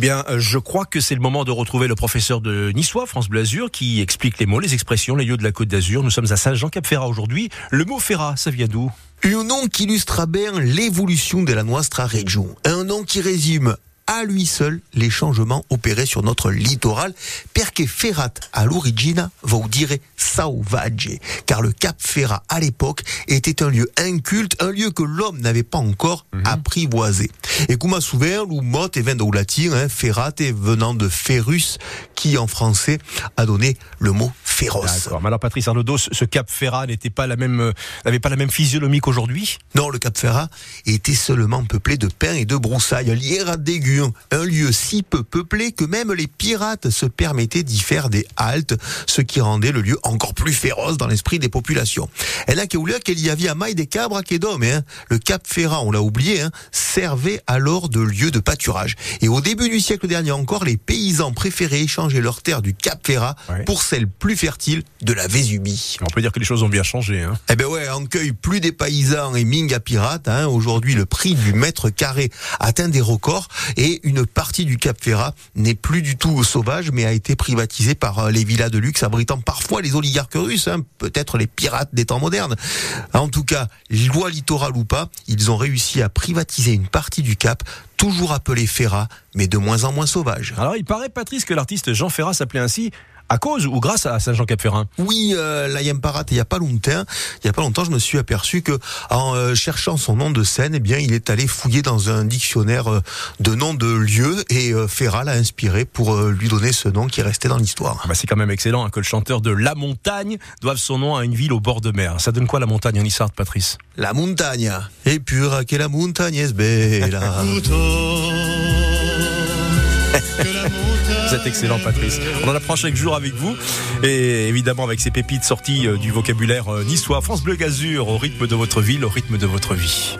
bien, euh, je crois que c'est le moment de retrouver le professeur de Niçois, France Bleu Azur, qui explique les mots, les expressions, les lieux de la Côte d'Azur. Nous sommes à Saint-Jean-Cap-Ferrat aujourd'hui. Le mot Ferrat, ça vient d'où? Un nom qui illustre bien l'évolution de la nostra région. Un nom qui résume à lui seul les changements opérés sur notre littoral, perché Ferrat à l'origine vous dire sauvage, car le Cap Ferrat à l'époque était un lieu inculte, un lieu que l'homme n'avait pas encore apprivoisé. Et comme souvent, le mot est venu au latin, hein, Ferrat est venant de Ferrus, qui en français a donné le mot féroce. D'accord. Mais alors, Patrice Arnaudot, ce Cap Ferrat n'était pas la même, euh, n'avait pas la même physionomie qu'aujourd'hui? Non, le Cap Ferrat était seulement peuplé de pins et de broussailles, à dégueu, un lieu si peu peuplé que même les pirates se permettaient d'y faire des haltes, ce qui rendait le lieu encore plus féroce dans l'esprit des populations. Et là, qu'il y avait à maille des cabres à d'hommes, hein? Le Cap Ferrat, on l'a oublié, hein, servait alors de lieu de pâturage. Et au début du siècle dernier encore, les paysans préféraient échanger leurs terres du Cap Ferrat Ouais. pour celles plus fertiles de la Vésubie? On peut dire que les choses ont bien changé. Hein. Eh ben ouais, on cueille plus des paysans et ming à pirates. Hein. Aujourd'hui, le prix du mètre carré atteint des records et une partie du Cap Ferrat n'est plus du tout sauvage, mais a été privatisée par euh, les villas de luxe abritant parfois les oligarques russes, hein. peut-être les pirates des temps modernes. En tout cas, loi littorale ou pas, ils ont réussi à privatiser une partie du Cap, toujours appelée Ferrat, mais de moins en moins sauvage. Alors, il paraît, Patrice, que l'artiste Jean Ferrat s'appelait ainsi à cause ou grâce à Saint-Jean-Cap-Ferrat. Oui, euh, la Yamparate, il y a pas longtemps, il y a pas longtemps, je me suis aperçu que en euh, cherchant son nom de scène, eh bien, il est allé fouiller dans un dictionnaire euh, de noms de lieux et euh, Ferrat l'a inspiré pour euh, lui donner ce nom qui est resté dans l'histoire. Ah bah, c'est quand même excellent hein, que le chanteur de La Montagne doive son nom à une ville au bord de mer. Ça donne quoi la montagne en Issart, Patrice? La montagne, et pure que la montagne est bella. Vous êtes excellent, Patrice. On en apprend chaque jour avec vous. Et évidemment, avec ces pépites sorties euh, du vocabulaire euh, niçois, France Bleu Gazur, au rythme de votre ville, au rythme de votre vie.